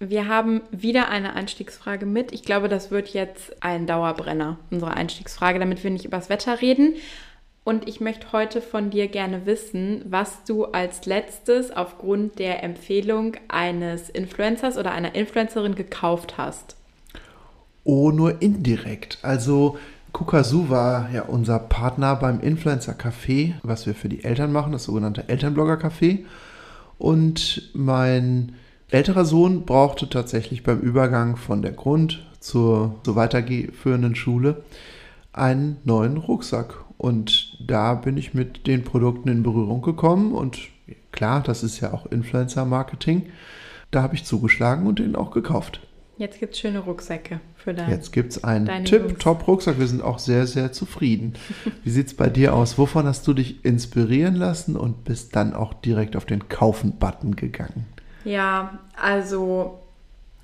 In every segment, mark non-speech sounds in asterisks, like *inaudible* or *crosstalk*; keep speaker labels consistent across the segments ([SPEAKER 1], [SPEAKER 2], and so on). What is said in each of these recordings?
[SPEAKER 1] Wir haben wieder eine Einstiegsfrage mit. Ich glaube, das wird jetzt ein Dauerbrenner, unsere Einstiegsfrage, damit wir nicht übers Wetter reden. Und ich möchte heute von dir gerne wissen, was du als letztes aufgrund der Empfehlung eines Influencers oder einer Influencerin gekauft hast.
[SPEAKER 2] Oh, nur indirekt. Also Kukasu war ja unser Partner beim Influencer Café, was wir für die Eltern machen, das sogenannte Elternblogger Café. Und mein älterer Sohn brauchte tatsächlich beim Übergang von der Grund zur, zur weiterführenden Schule einen neuen Rucksack. Und da bin ich mit den Produkten in Berührung gekommen und klar, das ist ja auch Influencer-Marketing. Da habe ich zugeschlagen und den auch gekauft.
[SPEAKER 1] Jetzt gibt es schöne Rucksäcke für dein,
[SPEAKER 2] Jetzt gibt es einen Tip-Top-Rucksack. Wir sind auch sehr, sehr zufrieden. *laughs* Wie sieht es bei dir aus? Wovon hast du dich inspirieren lassen und bist dann auch direkt auf den Kaufen-Button gegangen?
[SPEAKER 1] Ja, also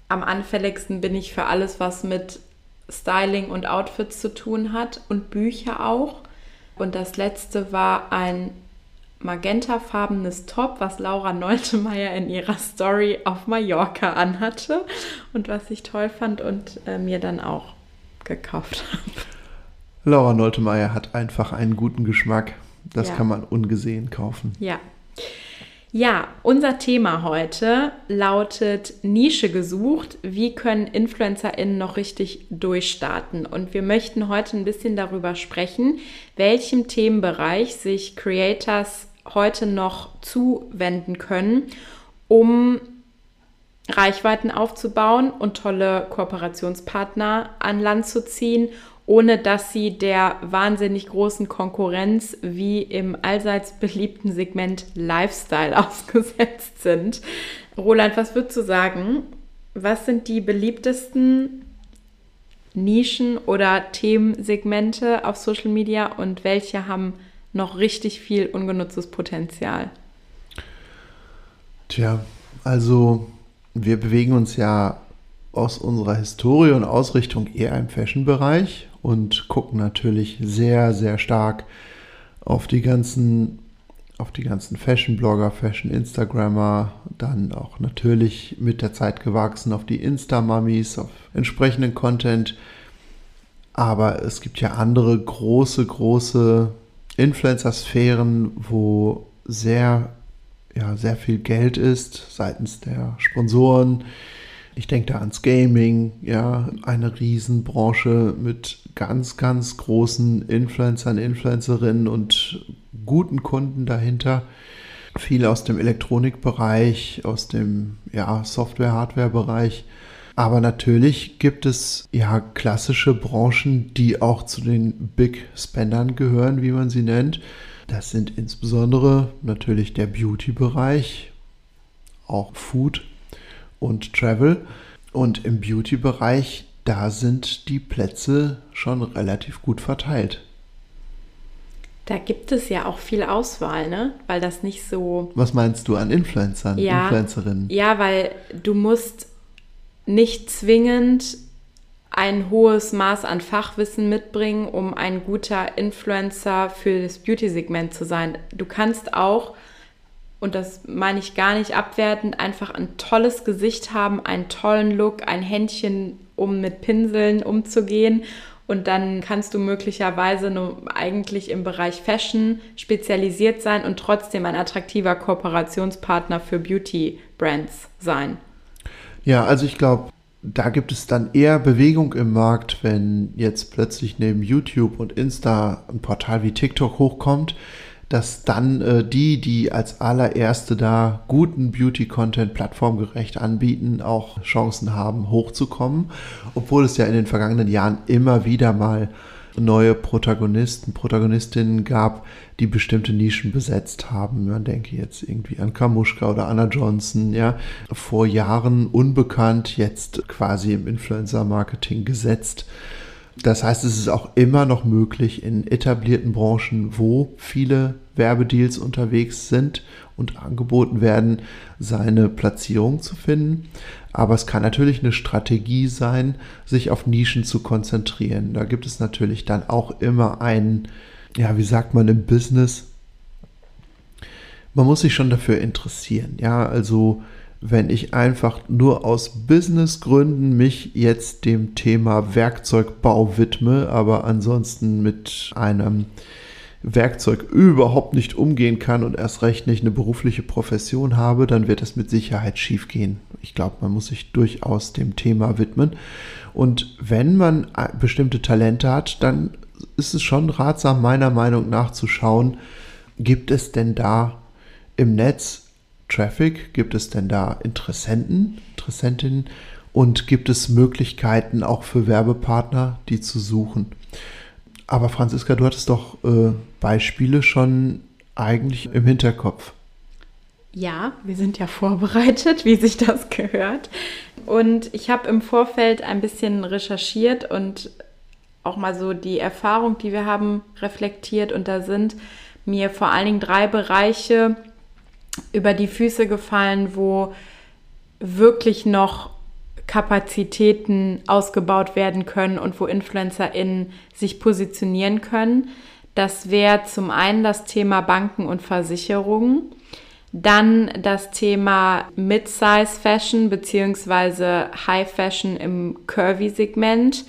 [SPEAKER 1] am anfälligsten bin ich für alles, was mit Styling und Outfits zu tun hat und Bücher auch. Und das letzte war ein magentafarbenes Top, was Laura *laughs* Neutemeyer in ihrer Story auf Mallorca anhatte und was ich toll fand und äh, mir dann auch gekauft habe.
[SPEAKER 2] Laura Neutemeyer hat einfach einen guten Geschmack. Das ja. kann man ungesehen kaufen.
[SPEAKER 1] Ja. Ja, unser Thema heute lautet Nische gesucht. Wie können InfluencerInnen noch richtig durchstarten? Und wir möchten heute ein bisschen darüber sprechen, welchem Themenbereich sich Creators heute noch zuwenden können, um Reichweiten aufzubauen und tolle Kooperationspartner an Land zu ziehen ohne dass sie der wahnsinnig großen Konkurrenz wie im allseits beliebten Segment Lifestyle *laughs* ausgesetzt sind. Roland, was würdest du sagen? Was sind die beliebtesten Nischen oder Themensegmente auf Social Media und welche haben noch richtig viel ungenutztes Potenzial?
[SPEAKER 2] Tja, also wir bewegen uns ja aus unserer Historie und Ausrichtung eher im Fashion-Bereich und gucken natürlich sehr, sehr stark auf die ganzen, auf die ganzen Fashion-Blogger, Fashion-Instagrammer, dann auch natürlich mit der Zeit gewachsen auf die Insta-Mummies, auf entsprechenden Content. Aber es gibt ja andere große, große Influencer-Sphären, wo sehr, ja, sehr viel Geld ist seitens der Sponsoren, ich denke da ans Gaming, ja, eine Riesenbranche mit ganz, ganz großen Influencern, Influencerinnen und guten Kunden dahinter. Viele aus dem Elektronikbereich, aus dem ja, Software-Hardware-Bereich. Aber natürlich gibt es ja klassische Branchen, die auch zu den Big Spendern gehören, wie man sie nennt. Das sind insbesondere natürlich der Beauty-Bereich, auch Food und Travel. Und im Beauty-Bereich, da sind die Plätze schon relativ gut verteilt.
[SPEAKER 1] Da gibt es ja auch viel Auswahl, ne? Weil das nicht so.
[SPEAKER 2] Was meinst du an Influencern,
[SPEAKER 1] ja,
[SPEAKER 2] Influencerinnen?
[SPEAKER 1] Ja, weil du musst nicht zwingend ein hohes Maß an Fachwissen mitbringen, um ein guter Influencer für das Beauty-Segment zu sein. Du kannst auch und das meine ich gar nicht abwertend, einfach ein tolles Gesicht haben, einen tollen Look, ein Händchen, um mit Pinseln umzugehen. Und dann kannst du möglicherweise nur eigentlich im Bereich Fashion spezialisiert sein und trotzdem ein attraktiver Kooperationspartner für Beauty-Brands sein.
[SPEAKER 2] Ja, also ich glaube, da gibt es dann eher Bewegung im Markt, wenn jetzt plötzlich neben YouTube und Insta ein Portal wie TikTok hochkommt dass dann äh, die, die als allererste da guten Beauty-Content plattformgerecht anbieten, auch Chancen haben, hochzukommen. Obwohl es ja in den vergangenen Jahren immer wieder mal neue Protagonisten, Protagonistinnen gab, die bestimmte Nischen besetzt haben. Man denke jetzt irgendwie an Kamuschka oder Anna Johnson, ja. Vor Jahren unbekannt, jetzt quasi im Influencer-Marketing gesetzt. Das heißt, es ist auch immer noch möglich in etablierten Branchen, wo viele Werbedeals unterwegs sind und angeboten werden, seine Platzierung zu finden. Aber es kann natürlich eine Strategie sein, sich auf Nischen zu konzentrieren. Da gibt es natürlich dann auch immer einen, ja, wie sagt man im Business? Man muss sich schon dafür interessieren. Ja, also wenn ich einfach nur aus Businessgründen mich jetzt dem Thema Werkzeugbau widme, aber ansonsten mit einem Werkzeug überhaupt nicht umgehen kann und erst recht nicht eine berufliche Profession habe, dann wird es mit Sicherheit schief gehen. Ich glaube, man muss sich durchaus dem Thema widmen. Und wenn man bestimmte Talente hat, dann ist es schon ratsam, meiner Meinung nach zu schauen, gibt es denn da im Netz Traffic? Gibt es denn da Interessenten, Interessentinnen? Und gibt es Möglichkeiten auch für Werbepartner, die zu suchen? Aber Franziska, du hattest doch äh, Beispiele schon eigentlich im Hinterkopf.
[SPEAKER 1] Ja, wir sind ja vorbereitet, wie sich das *laughs* gehört. Und ich habe im Vorfeld ein bisschen recherchiert und auch mal so die Erfahrung, die wir haben, reflektiert. Und da sind mir vor allen Dingen drei Bereiche über die Füße gefallen, wo wirklich noch Kapazitäten ausgebaut werden können und wo InfluencerInnen sich positionieren können. Das wäre zum einen das Thema Banken und Versicherungen, dann das Thema Mid-Size Fashion bzw. High Fashion im Curvy-Segment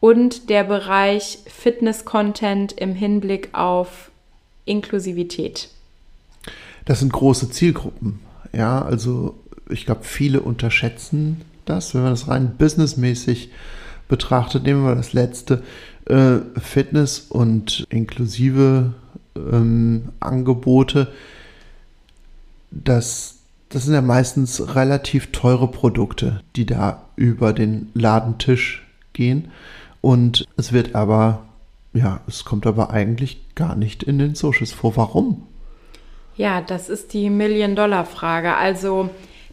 [SPEAKER 1] und der Bereich Fitness-Content im Hinblick auf Inklusivität.
[SPEAKER 2] Das sind große Zielgruppen. Ja, also ich glaube, viele unterschätzen das, wenn man das rein businessmäßig betrachtet. Nehmen wir das letzte. Äh, Fitness und inklusive ähm, Angebote. Das, das sind ja meistens relativ teure Produkte, die da über den Ladentisch gehen. Und es wird aber, ja, es kommt aber eigentlich gar nicht in den Socials vor. Warum?
[SPEAKER 1] Ja, das ist die Million-Dollar-Frage. Also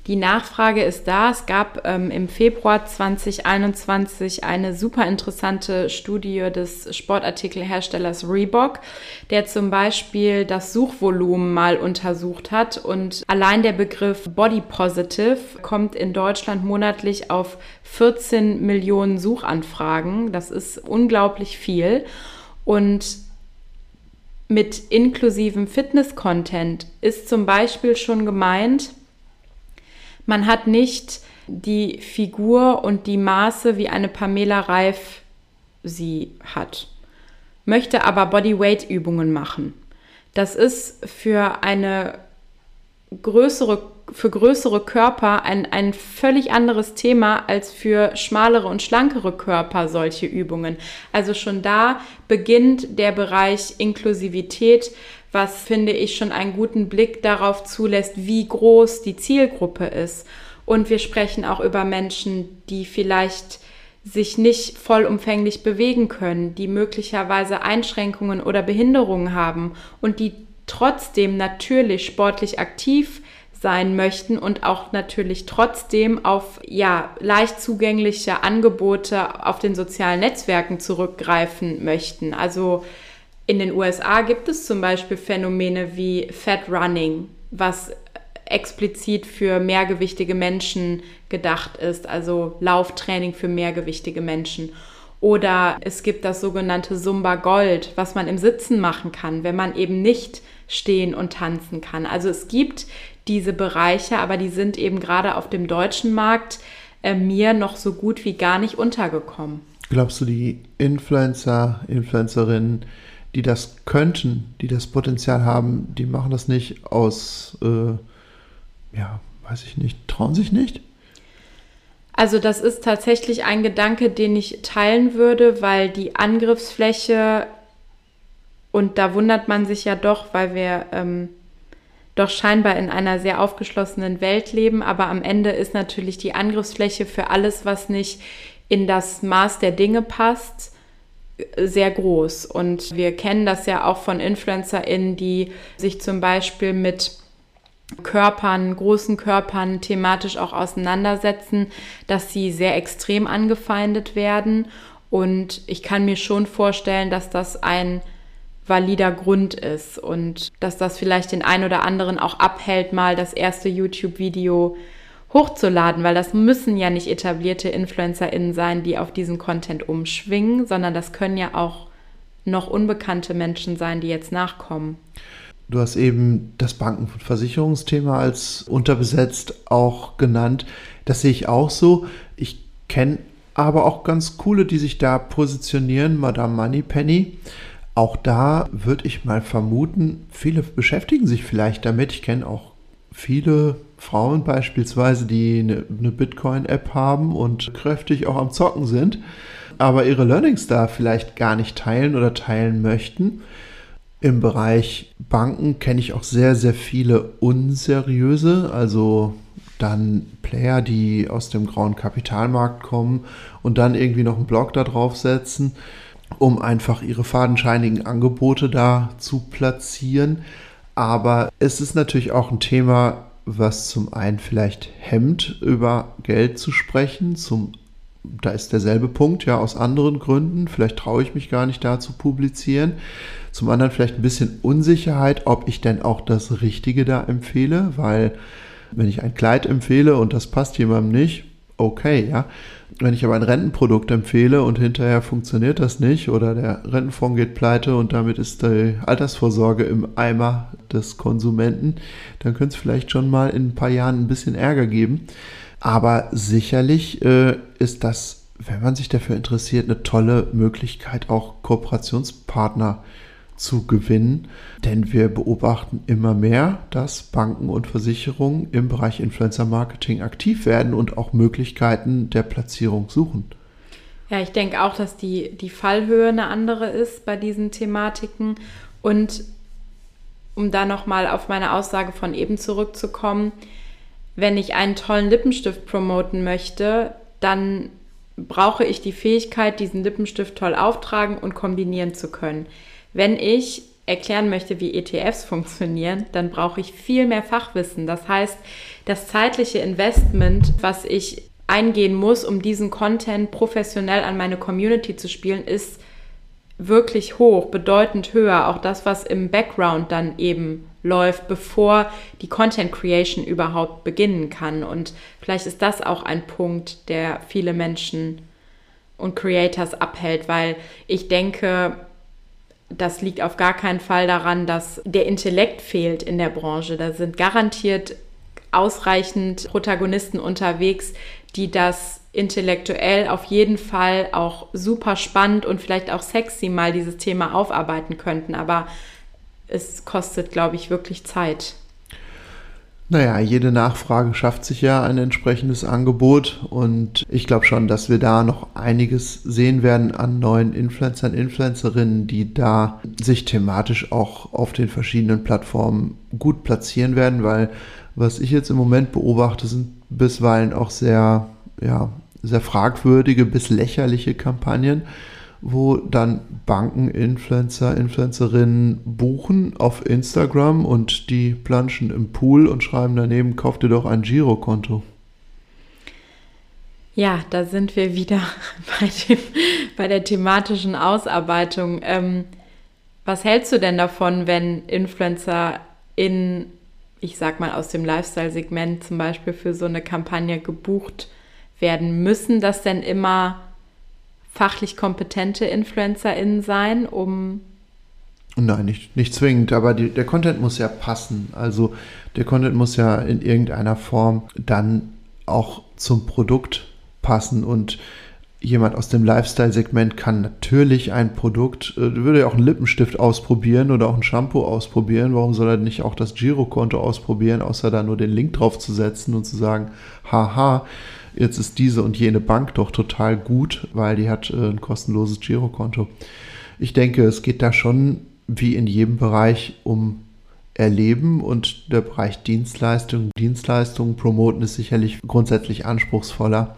[SPEAKER 1] die Nachfrage ist da. Es gab ähm, im Februar 2021 eine super interessante Studie des Sportartikelherstellers Reebok, der zum Beispiel das Suchvolumen mal untersucht hat. Und allein der Begriff Body Positive kommt in Deutschland monatlich auf 14 Millionen Suchanfragen. Das ist unglaublich viel. Und mit inklusivem Fitness-Content ist zum Beispiel schon gemeint, man hat nicht die Figur und die Maße, wie eine Pamela Reif sie hat, möchte aber Bodyweight-Übungen machen. Das ist für eine größere für größere Körper ein, ein völlig anderes Thema als für schmalere und schlankere Körper solche Übungen. Also schon da beginnt der Bereich Inklusivität, was finde ich schon einen guten Blick darauf zulässt, wie groß die Zielgruppe ist. Und wir sprechen auch über Menschen, die vielleicht sich nicht vollumfänglich bewegen können, die möglicherweise Einschränkungen oder Behinderungen haben und die trotzdem natürlich sportlich aktiv sein möchten und auch natürlich trotzdem auf ja leicht zugängliche Angebote auf den sozialen Netzwerken zurückgreifen möchten. Also in den USA gibt es zum Beispiel Phänomene wie Fat Running, was explizit für mehrgewichtige Menschen gedacht ist, also Lauftraining für mehrgewichtige Menschen. Oder es gibt das sogenannte Zumba Gold, was man im Sitzen machen kann, wenn man eben nicht stehen und tanzen kann. Also es gibt diese Bereiche, aber die sind eben gerade auf dem deutschen Markt äh, mir noch so gut wie gar nicht untergekommen.
[SPEAKER 2] Glaubst du, die Influencer, Influencerinnen, die das könnten, die das Potenzial haben, die machen das nicht aus, äh, ja, weiß ich nicht, trauen sich nicht?
[SPEAKER 1] Also das ist tatsächlich ein Gedanke, den ich teilen würde, weil die Angriffsfläche, und da wundert man sich ja doch, weil wir ähm, doch scheinbar in einer sehr aufgeschlossenen Welt leben. Aber am Ende ist natürlich die Angriffsfläche für alles, was nicht in das Maß der Dinge passt, sehr groß. Und wir kennen das ja auch von InfluencerInnen, die sich zum Beispiel mit Körpern, großen Körpern thematisch auch auseinandersetzen, dass sie sehr extrem angefeindet werden Und ich kann mir schon vorstellen, dass das ein valider Grund ist und dass das vielleicht den einen oder anderen auch abhält, mal das erste YouTube-Video hochzuladen, weil das müssen ja nicht etablierte InfluencerInnen sein, die auf diesen Content umschwingen, sondern das können ja auch noch unbekannte Menschen sein, die jetzt nachkommen.
[SPEAKER 2] Du hast eben das Banken- und Versicherungsthema als unterbesetzt auch genannt. Das sehe ich auch so. Ich kenne aber auch ganz coole, die sich da positionieren. Madame Moneypenny. Auch da würde ich mal vermuten, viele beschäftigen sich vielleicht damit. Ich kenne auch viele Frauen beispielsweise, die eine, eine Bitcoin-App haben und kräftig auch am Zocken sind, aber ihre Learnings da vielleicht gar nicht teilen oder teilen möchten. Im Bereich Banken kenne ich auch sehr, sehr viele unseriöse, also dann Player, die aus dem grauen Kapitalmarkt kommen und dann irgendwie noch einen Blog da drauf setzen, um einfach ihre fadenscheinigen Angebote da zu platzieren. Aber es ist natürlich auch ein Thema, was zum einen vielleicht hemmt, über Geld zu sprechen. Zum, da ist derselbe Punkt, ja, aus anderen Gründen. Vielleicht traue ich mich gar nicht da zu publizieren. Zum anderen vielleicht ein bisschen Unsicherheit, ob ich denn auch das Richtige da empfehle, weil wenn ich ein Kleid empfehle und das passt jemandem nicht, okay, ja. Wenn ich aber ein Rentenprodukt empfehle und hinterher funktioniert das nicht oder der Rentenfonds geht pleite und damit ist die Altersvorsorge im Eimer des Konsumenten, dann könnte es vielleicht schon mal in ein paar Jahren ein bisschen Ärger geben. Aber sicherlich äh, ist das, wenn man sich dafür interessiert, eine tolle Möglichkeit, auch Kooperationspartner zu zu gewinnen, denn wir beobachten immer mehr, dass Banken und Versicherungen im Bereich Influencer Marketing aktiv werden und auch Möglichkeiten der Platzierung suchen.
[SPEAKER 1] Ja, ich denke auch, dass die, die Fallhöhe eine andere ist bei diesen Thematiken. Und um da nochmal auf meine Aussage von eben zurückzukommen, wenn ich einen tollen Lippenstift promoten möchte, dann brauche ich die Fähigkeit, diesen Lippenstift toll auftragen und kombinieren zu können. Wenn ich erklären möchte, wie ETFs funktionieren, dann brauche ich viel mehr Fachwissen. Das heißt, das zeitliche Investment, was ich eingehen muss, um diesen Content professionell an meine Community zu spielen, ist wirklich hoch, bedeutend höher. Auch das, was im Background dann eben läuft, bevor die Content Creation überhaupt beginnen kann. Und vielleicht ist das auch ein Punkt, der viele Menschen und Creators abhält, weil ich denke, das liegt auf gar keinen Fall daran, dass der Intellekt fehlt in der Branche. Da sind garantiert ausreichend Protagonisten unterwegs, die das intellektuell auf jeden Fall auch super spannend und vielleicht auch sexy mal dieses Thema aufarbeiten könnten. Aber es kostet, glaube ich, wirklich Zeit.
[SPEAKER 2] Naja, jede Nachfrage schafft sich ja ein entsprechendes Angebot und ich glaube schon, dass wir da noch einiges sehen werden an neuen Influencern, Influencerinnen, die da sich thematisch auch auf den verschiedenen Plattformen gut platzieren werden, weil was ich jetzt im Moment beobachte, sind bisweilen auch sehr, ja, sehr fragwürdige bis lächerliche Kampagnen wo dann Banken Influencer, Influencerinnen buchen auf Instagram und die planschen im Pool und schreiben daneben, kauf dir doch ein Girokonto.
[SPEAKER 1] Ja, da sind wir wieder *laughs* bei, dem, bei der thematischen Ausarbeitung. Ähm, was hältst du denn davon, wenn Influencer in, ich sag mal, aus dem Lifestyle-Segment zum Beispiel für so eine Kampagne gebucht werden? Müssen das denn immer fachlich kompetente InfluencerInnen sein, um.
[SPEAKER 2] Nein, nicht, nicht zwingend, aber die, der Content muss ja passen. Also der Content muss ja in irgendeiner Form dann auch zum Produkt passen und jemand aus dem Lifestyle-Segment kann natürlich ein Produkt, äh, würde ja auch einen Lippenstift ausprobieren oder auch ein Shampoo ausprobieren. Warum soll er nicht auch das Girokonto ausprobieren, außer da nur den Link drauf zu setzen und zu sagen, haha, jetzt ist diese und jene Bank doch total gut, weil die hat äh, ein kostenloses Girokonto. Ich denke, es geht da schon wie in jedem Bereich um Erleben und der Bereich Dienstleistungen. Dienstleistungen promoten ist sicherlich grundsätzlich anspruchsvoller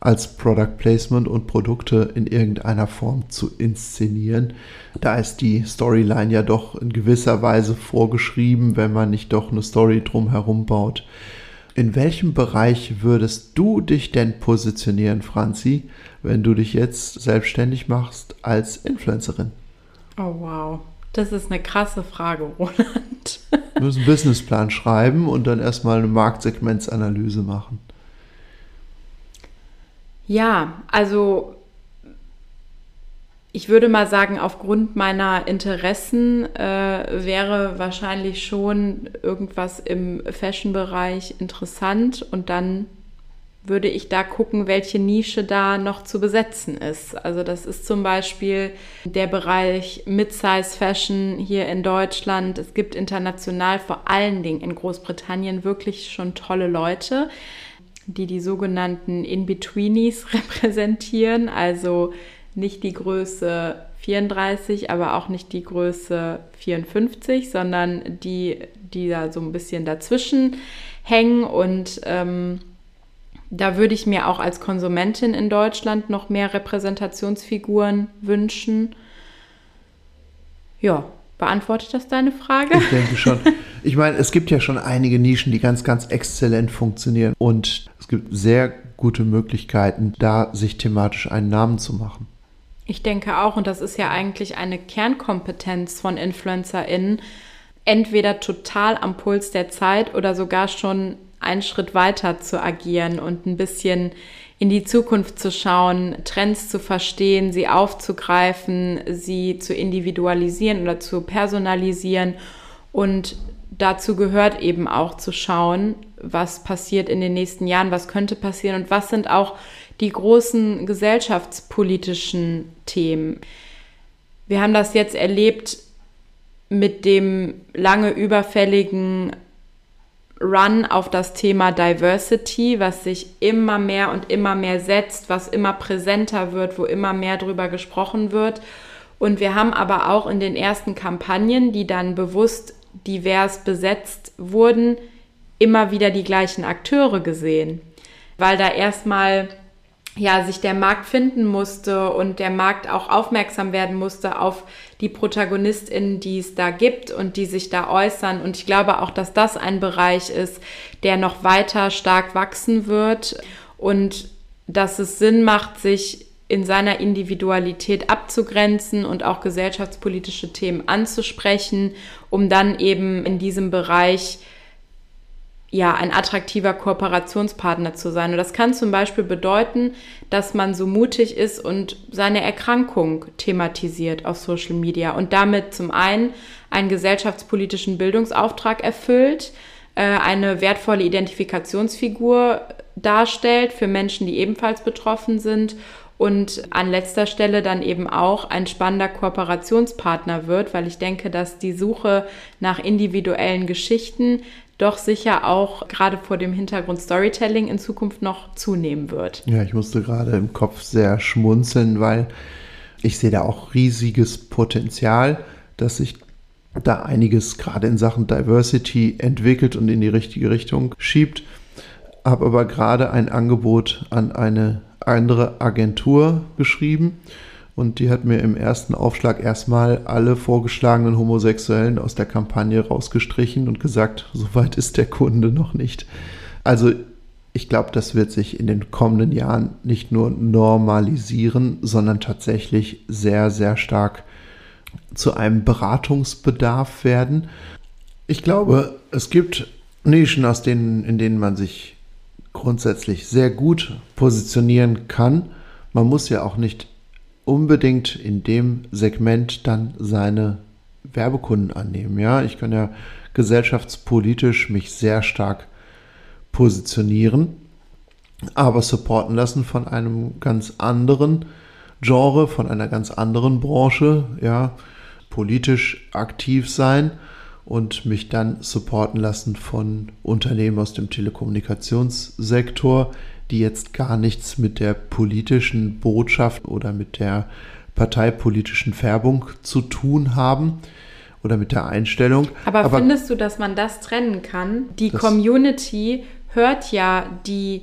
[SPEAKER 2] als Product Placement und Produkte in irgendeiner Form zu inszenieren. Da ist die Storyline ja doch in gewisser Weise vorgeschrieben, wenn man nicht doch eine Story drumherum baut. In welchem Bereich würdest du dich denn positionieren, Franzi, wenn du dich jetzt selbstständig machst als Influencerin?
[SPEAKER 1] Oh wow, das ist eine krasse Frage, *laughs* Roland.
[SPEAKER 2] Du musst einen Businessplan schreiben und dann erstmal eine Marktsegmentsanalyse machen.
[SPEAKER 1] Ja, also ich würde mal sagen, aufgrund meiner Interessen äh, wäre wahrscheinlich schon irgendwas im Fashion-Bereich interessant und dann würde ich da gucken, welche Nische da noch zu besetzen ist. Also das ist zum Beispiel der Bereich Mid-Size Fashion hier in Deutschland. Es gibt international, vor allen Dingen in Großbritannien, wirklich schon tolle Leute, die die sogenannten In-Betweenies *laughs* repräsentieren. Also nicht die Größe 34, aber auch nicht die Größe 54, sondern die, die da so ein bisschen dazwischen hängen. Und ähm, da würde ich mir auch als Konsumentin in Deutschland noch mehr Repräsentationsfiguren wünschen. Ja, beantwortet das deine Frage?
[SPEAKER 2] Ich denke schon. Ich meine, es gibt ja schon einige Nischen, die ganz, ganz exzellent funktionieren. Und es gibt sehr gute Möglichkeiten, da sich thematisch einen Namen zu machen.
[SPEAKER 1] Ich denke auch, und das ist ja eigentlich eine Kernkompetenz von InfluencerInnen, entweder total am Puls der Zeit oder sogar schon einen Schritt weiter zu agieren und ein bisschen in die Zukunft zu schauen, Trends zu verstehen, sie aufzugreifen, sie zu individualisieren oder zu personalisieren. Und dazu gehört eben auch zu schauen, was passiert in den nächsten Jahren, was könnte passieren und was sind auch die großen gesellschaftspolitischen Themen. Wir haben das jetzt erlebt mit dem lange überfälligen Run auf das Thema Diversity, was sich immer mehr und immer mehr setzt, was immer präsenter wird, wo immer mehr drüber gesprochen wird. Und wir haben aber auch in den ersten Kampagnen, die dann bewusst divers besetzt wurden, immer wieder die gleichen Akteure gesehen, weil da erstmal ja, sich der Markt finden musste und der Markt auch aufmerksam werden musste auf die ProtagonistInnen, die es da gibt und die sich da äußern. Und ich glaube auch, dass das ein Bereich ist, der noch weiter stark wachsen wird und dass es Sinn macht, sich in seiner Individualität abzugrenzen und auch gesellschaftspolitische Themen anzusprechen, um dann eben in diesem Bereich ja, ein attraktiver Kooperationspartner zu sein. Und das kann zum Beispiel bedeuten, dass man so mutig ist und seine Erkrankung thematisiert auf Social Media und damit zum einen einen gesellschaftspolitischen Bildungsauftrag erfüllt, äh, eine wertvolle Identifikationsfigur darstellt für Menschen, die ebenfalls betroffen sind und an letzter Stelle dann eben auch ein spannender Kooperationspartner wird, weil ich denke, dass die Suche nach individuellen Geschichten doch sicher auch gerade vor dem Hintergrund Storytelling in Zukunft noch zunehmen wird.
[SPEAKER 2] Ja, ich musste gerade im Kopf sehr schmunzeln, weil ich sehe da auch riesiges Potenzial, dass sich da einiges gerade in Sachen Diversity entwickelt und in die richtige Richtung schiebt. Habe aber gerade ein Angebot an eine andere Agentur geschrieben und die hat mir im ersten Aufschlag erstmal alle vorgeschlagenen Homosexuellen aus der Kampagne rausgestrichen und gesagt, so weit ist der Kunde noch nicht. Also ich glaube, das wird sich in den kommenden Jahren nicht nur normalisieren, sondern tatsächlich sehr, sehr stark zu einem Beratungsbedarf werden. Ich glaube, es gibt Nischen, aus denen, in denen man sich grundsätzlich sehr gut positionieren kann. Man muss ja auch nicht unbedingt in dem Segment dann seine Werbekunden annehmen. Ja, ich kann ja gesellschaftspolitisch mich sehr stark positionieren, aber supporten lassen von einem ganz anderen Genre, von einer ganz anderen Branche, ja, politisch aktiv sein und mich dann supporten lassen von Unternehmen aus dem Telekommunikationssektor, die jetzt gar nichts mit der politischen Botschaft oder mit der parteipolitischen Färbung zu tun haben oder mit der Einstellung.
[SPEAKER 1] Aber, Aber findest du, dass man das trennen kann? Die Community hört ja die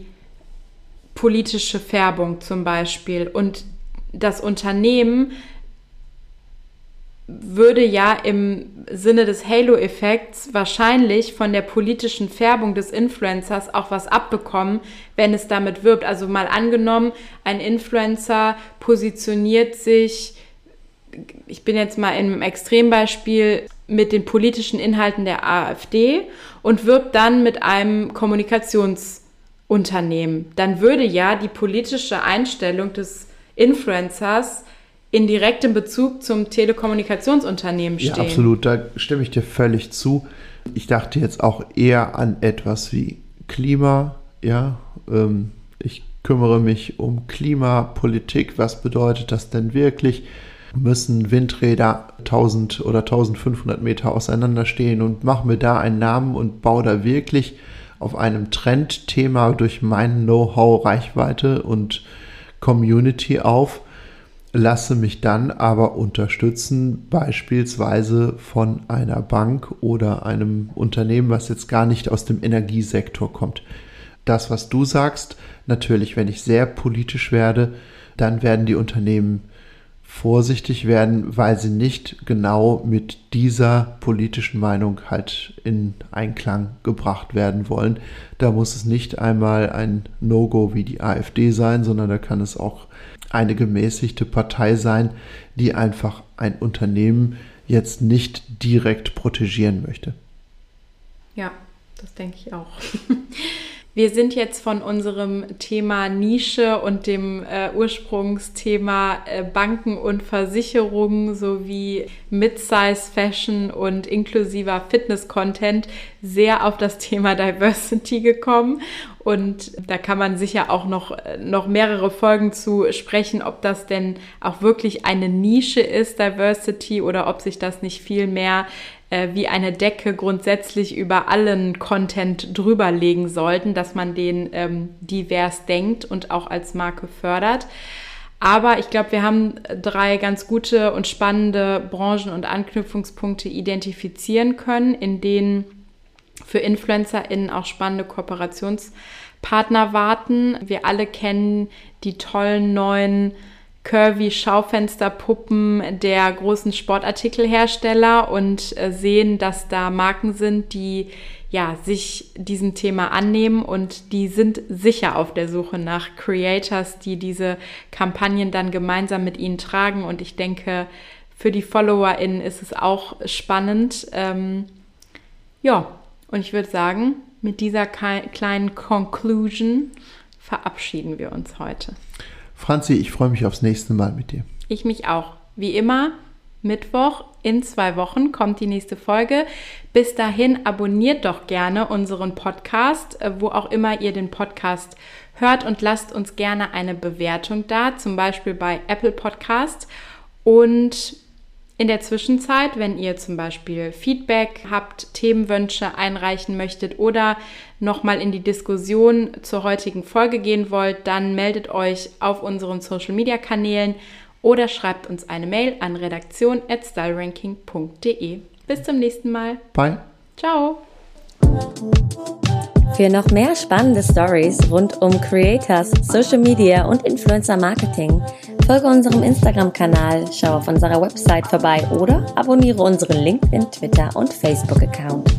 [SPEAKER 1] politische Färbung zum Beispiel und das Unternehmen würde ja im Sinne des Halo-Effekts wahrscheinlich von der politischen Färbung des Influencers auch was abbekommen, wenn es damit wirbt. Also mal angenommen, ein Influencer positioniert sich, ich bin jetzt mal einem Extrembeispiel, mit den politischen Inhalten der AfD und wirbt dann mit einem Kommunikationsunternehmen. Dann würde ja die politische Einstellung des Influencers in direktem Bezug zum Telekommunikationsunternehmen stehen.
[SPEAKER 2] Ja, absolut, da stimme ich dir völlig zu. Ich dachte jetzt auch eher an etwas wie Klima, ja. Ähm, ich kümmere mich um Klimapolitik. Was bedeutet das denn wirklich? Müssen Windräder 1000 oder 1500 Meter auseinander stehen und mache mir da einen Namen und baue da wirklich auf einem Trendthema durch mein Know-how, Reichweite und Community auf? Lasse mich dann aber unterstützen, beispielsweise von einer Bank oder einem Unternehmen, was jetzt gar nicht aus dem Energiesektor kommt. Das, was du sagst, natürlich, wenn ich sehr politisch werde, dann werden die Unternehmen vorsichtig werden, weil sie nicht genau mit dieser politischen Meinung halt in Einklang gebracht werden wollen. Da muss es nicht einmal ein No-Go wie die AfD sein, sondern da kann es auch eine gemäßigte Partei sein, die einfach ein Unternehmen jetzt nicht direkt protegieren möchte.
[SPEAKER 1] Ja, das denke ich auch. *laughs* Wir sind jetzt von unserem Thema Nische und dem äh, Ursprungsthema äh, Banken und Versicherungen sowie Mid-Size Fashion und inklusiver Fitness-Content sehr auf das Thema Diversity gekommen. Und da kann man sicher auch noch, noch mehrere Folgen zu sprechen, ob das denn auch wirklich eine Nische ist, Diversity, oder ob sich das nicht viel mehr äh, wie eine Decke grundsätzlich über allen Content drüberlegen sollten, dass man den ähm, divers denkt und auch als Marke fördert. Aber ich glaube, wir haben drei ganz gute und spannende Branchen und Anknüpfungspunkte identifizieren können, in denen für InfluencerInnen auch spannende Kooperationspartner warten. Wir alle kennen die tollen neuen curvy Schaufensterpuppen der großen Sportartikelhersteller und äh, sehen, dass da Marken sind, die ja, sich diesem Thema annehmen und die sind sicher auf der Suche nach Creators, die diese Kampagnen dann gemeinsam mit ihnen tragen. Und ich denke, für die FollowerInnen ist es auch spannend. Ähm, ja, und ich würde sagen, mit dieser kleinen Conclusion verabschieden wir uns heute.
[SPEAKER 2] Franzi, ich freue mich aufs nächste Mal mit dir.
[SPEAKER 1] Ich mich auch. Wie immer, Mittwoch in zwei Wochen kommt die nächste Folge. Bis dahin abonniert doch gerne unseren Podcast, äh, wo auch immer ihr den Podcast hört und lasst uns gerne eine Bewertung da, zum Beispiel bei Apple Podcast. Und in der Zwischenzeit, wenn ihr zum Beispiel Feedback habt, Themenwünsche einreichen möchtet oder nochmal in die Diskussion zur heutigen Folge gehen wollt, dann meldet euch auf unseren Social Media Kanälen oder schreibt uns eine Mail an redaktion.styleranking.de. Bis zum nächsten Mal.
[SPEAKER 2] Bye.
[SPEAKER 1] Ciao.
[SPEAKER 3] Für noch mehr spannende Stories rund um Creators, Social Media und Influencer Marketing Folge unserem Instagram-Kanal, schau auf unserer Website vorbei oder abonniere unseren LinkedIn, Twitter und Facebook-Account.